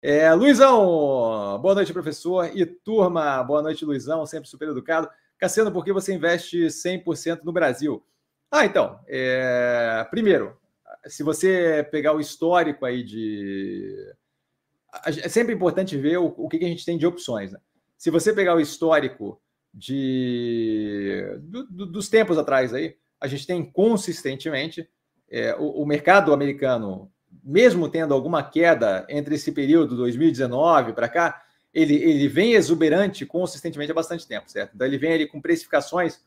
É, Luizão, boa noite, professor. E turma, boa noite, Luizão, sempre super educado. Cassiano, por que você investe 100% no Brasil? Ah, então, é... primeiro, se você pegar o histórico aí de. É sempre importante ver o, o que, a gente tem de opções. Né? Se você pegar o histórico de do, do, dos tempos atrás aí, a gente tem consistentemente é, o, o, mercado americano, mesmo tendo alguma queda entre esse período 2019 para cá, ele, ele vem exuberante consistentemente há bastante tempo, certo? Então ele vem ali com precificações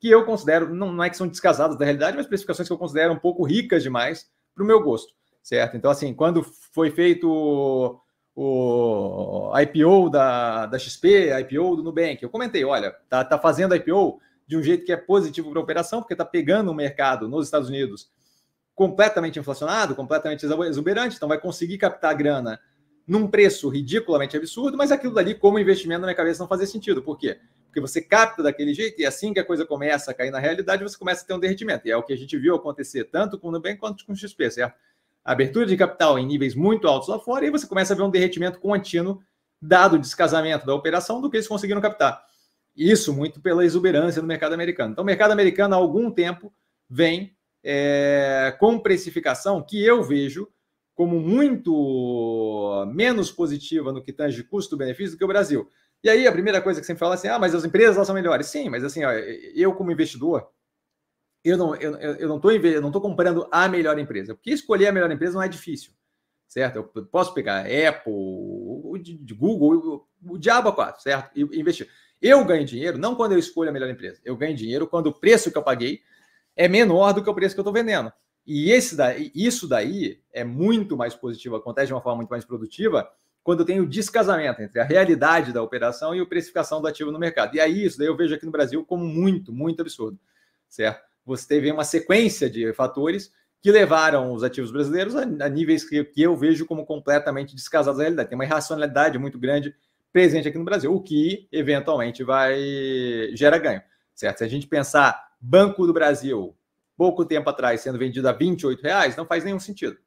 que eu considero, não, não é que são descasadas da realidade, mas precificações que eu considero um pouco ricas demais para o meu gosto, certo? Então, assim, quando foi feito o, o IPO da, da XP, IPO do Nubank, eu comentei, olha, tá, tá fazendo IPO de um jeito que é positivo para a operação, porque está pegando o mercado nos Estados Unidos completamente inflacionado, completamente exuberante, então vai conseguir captar grana num preço ridiculamente absurdo, mas aquilo dali, como investimento na minha cabeça, não fazia sentido. Por quê? Porque você capta daquele jeito e assim que a coisa começa a cair na realidade, você começa a ter um derretimento. E é o que a gente viu acontecer tanto com o Nubank quanto com o XP, certo? Abertura de capital em níveis muito altos lá fora e você começa a ver um derretimento contínuo dado o descasamento da operação do que eles conseguiram captar. Isso muito pela exuberância do mercado americano. Então, o mercado americano, há algum tempo, vem é, com precificação que eu vejo como muito menos positiva no que tange custo-benefício do que o Brasil. E aí a primeira coisa que sempre fala assim, ah, mas as empresas elas são melhores. Sim, mas assim, ó, eu como investidor, eu não eu, não estou eu não comprando a melhor empresa, porque escolher a melhor empresa não é difícil, certo? Eu posso pegar Apple, Google, o, o diabo 4, certo? E investir. Eu ganho dinheiro não quando eu escolho a melhor empresa, eu ganho dinheiro quando o preço que eu paguei é menor do que o preço que eu estou vendendo. E esse daí, isso daí é muito mais positivo, acontece de uma forma muito mais produtiva quando tem o descasamento entre a realidade da operação e a precificação do ativo no mercado. E aí, isso daí eu vejo aqui no Brasil como muito, muito absurdo, certo? Você teve uma sequência de fatores que levaram os ativos brasileiros a, a níveis que, que, eu vejo como completamente descasados da realidade. Tem uma irracionalidade muito grande presente aqui no Brasil, o que eventualmente vai gera ganho, certo? Se a gente pensar Banco do Brasil, pouco tempo atrás, sendo vendido a 28 reais, não faz nenhum sentido,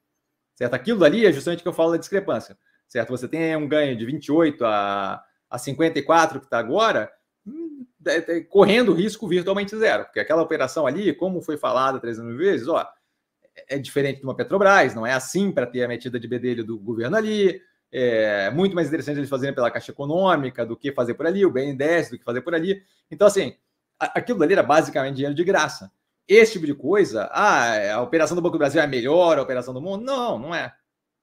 certo? Aquilo ali é justamente o que eu falo da discrepância certo? Você tem um ganho de 28 a, a 54 que está agora, hum, é, é, correndo risco virtualmente zero, porque aquela operação ali, como foi falado 300 mil vezes, ó, é diferente de uma Petrobras, não é assim para ter a metida de bedelho do governo ali, é muito mais interessante eles fazerem pela Caixa Econômica do que fazer por ali, o BNDES do que fazer por ali. Então, assim, aquilo ali era basicamente dinheiro de graça. Esse tipo de coisa, ah, a operação do Banco do Brasil é a melhor a operação do mundo? Não, não é.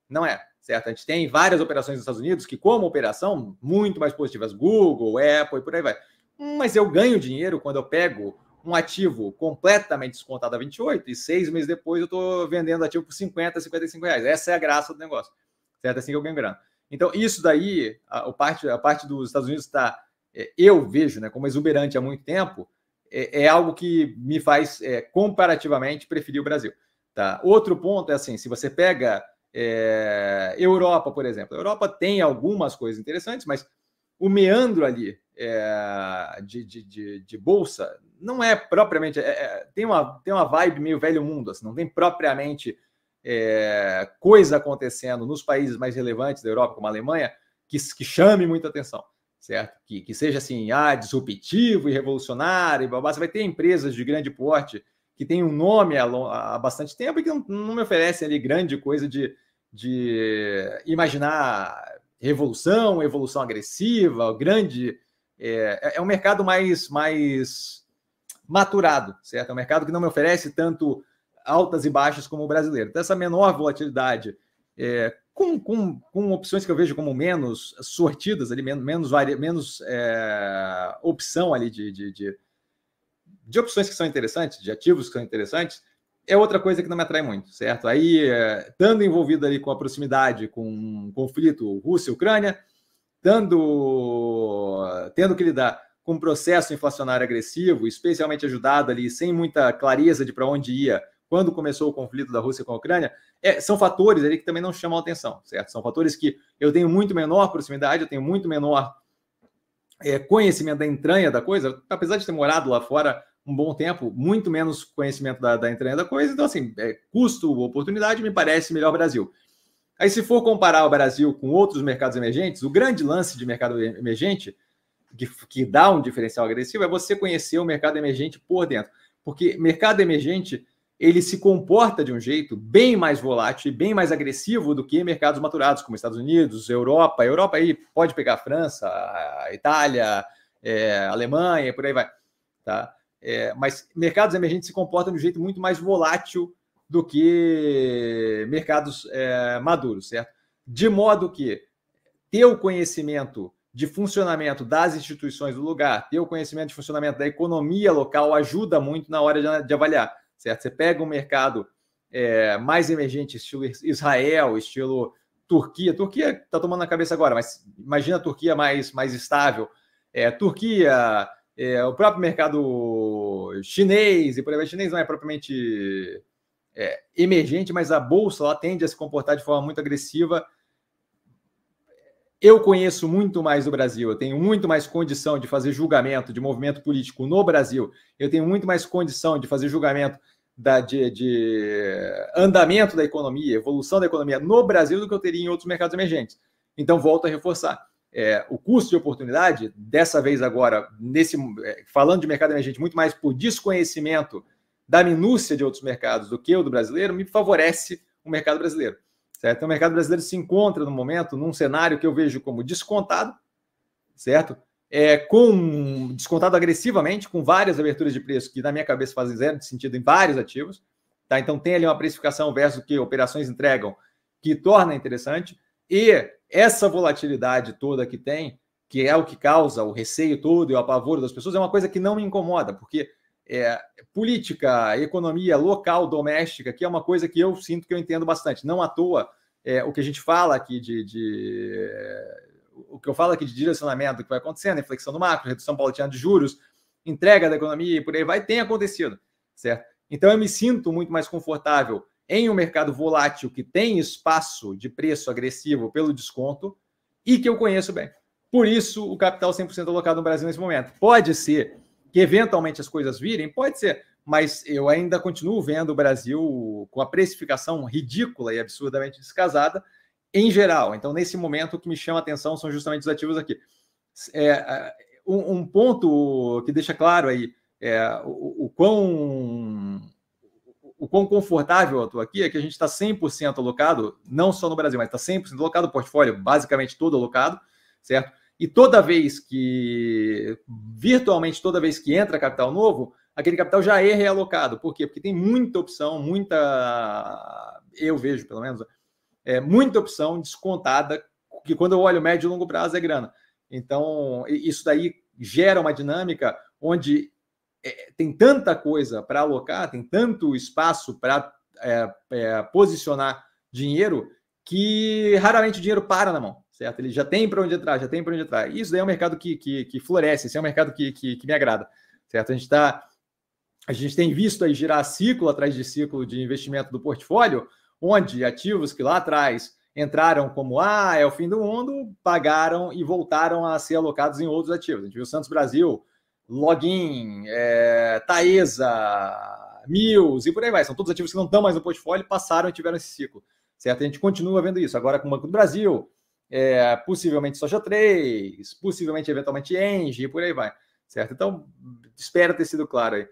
Não é certo? A gente tem várias operações nos Estados Unidos que, como operação, muito mais positivas, Google, Apple e por aí vai. Mas eu ganho dinheiro quando eu pego um ativo completamente descontado a 28 e seis meses depois eu estou vendendo ativo por 50, 55 reais. Essa é a graça do negócio, certo? Assim que eu ganho grana. Então, isso daí, a, a parte, a parte dos Estados Unidos está, é, eu vejo, né, como exuberante há muito tempo, é, é algo que me faz é, comparativamente preferir o Brasil. Tá? Outro ponto é assim: se você pega é, Europa, por exemplo. A Europa tem algumas coisas interessantes, mas o meandro ali é, de, de, de, de, bolsa não é propriamente. É, é, tem, uma, tem uma vibe meio velho mundo, assim, não tem propriamente é, coisa acontecendo nos países mais relevantes da Europa, como a Alemanha, que, que chame muita atenção, certo? Que, que seja assim, ah, disruptivo e revolucionário, e babá. Você vai ter empresas de grande porte que tem um nome há, há bastante tempo e que não, não, me oferecem ali grande coisa de, de imaginar revolução, evolução agressiva, grande. É, é um mercado mais, mais maturado, certo? É um mercado que não me oferece tanto altas e baixas como o brasileiro. Então, essa menor volatilidade, é, com, com, com opções que eu vejo como menos sortidas, ali, menos, menos, menos é, opção ali de, de, de de opções que são interessantes, de ativos que são interessantes, é outra coisa que não me atrai muito, certo? Aí, é, estando envolvido ali com a proximidade com um conflito Rússia-Ucrânia, tendo, tendo que lidar com um processo inflacionário agressivo, especialmente ajudado ali, sem muita clareza de para onde ia quando começou o conflito da Rússia com a Ucrânia, é, são fatores ali que também não chamam atenção, certo? São fatores que eu tenho muito menor proximidade, eu tenho muito menor é, conhecimento da entranha da coisa, apesar de ter morado lá fora um bom tempo, muito menos conhecimento da, da entranha da coisa. Então, assim, é, custo, oportunidade, me parece melhor Brasil. Aí, se for comparar o Brasil com outros mercados emergentes, o grande lance de mercado emergente, que, que dá um diferencial agressivo, é você conhecer o mercado emergente por dentro. Porque mercado emergente ele se comporta de um jeito bem mais volátil e bem mais agressivo do que mercados maturados, como Estados Unidos, Europa. Europa aí pode pegar a França, a Itália, é, Alemanha, por aí vai. Tá? É, mas mercados emergentes se comportam de um jeito muito mais volátil do que mercados é, maduros, certo? De modo que ter o conhecimento de funcionamento das instituições do lugar, ter o conhecimento de funcionamento da economia local ajuda muito na hora de, de avaliar certo? Você pega um mercado é, mais emergente, estilo Israel, estilo Turquia. Turquia está tomando na cabeça agora, mas imagina a Turquia mais, mais estável. É, Turquia, é, o próprio mercado chinês, e por aí chinês não é propriamente é, emergente, mas a bolsa lá tende a se comportar de forma muito agressiva. Eu conheço muito mais do Brasil, eu tenho muito mais condição de fazer julgamento de movimento político no Brasil, eu tenho muito mais condição de fazer julgamento da, de, de, andamento da economia, evolução da economia no Brasil do que eu teria em outros mercados emergentes. Então, volto a reforçar. É, o custo de oportunidade, dessa vez agora, nesse é, falando de mercado emergente, muito mais por desconhecimento da minúcia de outros mercados do que o do brasileiro, me favorece o mercado brasileiro. Certo? Então, o mercado brasileiro se encontra no momento num cenário que eu vejo como descontado, certo? É, com descontado agressivamente, com várias aberturas de preço que na minha cabeça fazem zero sentido em vários ativos. Tá? Então tem ali uma precificação versus o que operações entregam que torna interessante. E essa volatilidade toda que tem, que é o que causa o receio todo e o apavoro das pessoas, é uma coisa que não me incomoda, porque é, política, economia local, doméstica, que é uma coisa que eu sinto que eu entendo bastante. Não à toa, é, o que a gente fala aqui de, de o que eu falo aqui de direcionamento que vai acontecendo, inflexão no macro, redução paulatina de juros, entrega da economia e por aí vai, tem acontecido, certo? Então eu me sinto muito mais confortável em um mercado volátil que tem espaço de preço agressivo pelo desconto e que eu conheço bem. Por isso, o capital 100% alocado no Brasil nesse momento. Pode ser que eventualmente as coisas virem, pode ser, mas eu ainda continuo vendo o Brasil com a precificação ridícula e absurdamente descasada em geral. Então, nesse momento, o que me chama a atenção são justamente os ativos aqui. É, um, um, ponto que deixa claro aí é, o, o, quão, o quão confortável eu estou aqui é que a gente está 100% alocado, não só no Brasil, mas está 100% alocado, o portfólio basicamente todo alocado, certo? E toda vez que, virtualmente toda vez que entra capital novo, aquele capital já é realocado. Por quê? Porque tem muita opção, muita, eu vejo pelo menos, é, muita opção descontada, que quando eu olho médio e longo prazo é grana. Então, isso daí gera uma dinâmica onde é, tem tanta coisa para alocar, tem tanto espaço para é, é, posicionar dinheiro que raramente o dinheiro para na mão, certo? Ele já tem para onde entrar, já tem para onde entrar. Isso daí é um mercado que, que, que floresce, esse é um mercado que, que, que me agrada, certo? A gente está a gente tem visto aí girar ciclo atrás de ciclo de investimento do portfólio, onde ativos que lá atrás entraram como ah, é o fim do mundo, pagaram e voltaram a ser alocados em outros ativos. A gente viu Santos Brasil, Login, é, Taesa, Mills e por aí vai. São todos ativos que não estão mais no portfólio, passaram e tiveram esse ciclo. Certo? A gente continua vendo isso. Agora com o Banco do Brasil, é, possivelmente Soja 3, possivelmente, eventualmente, Engie e por aí vai. Certo? Então, espero ter sido claro aí.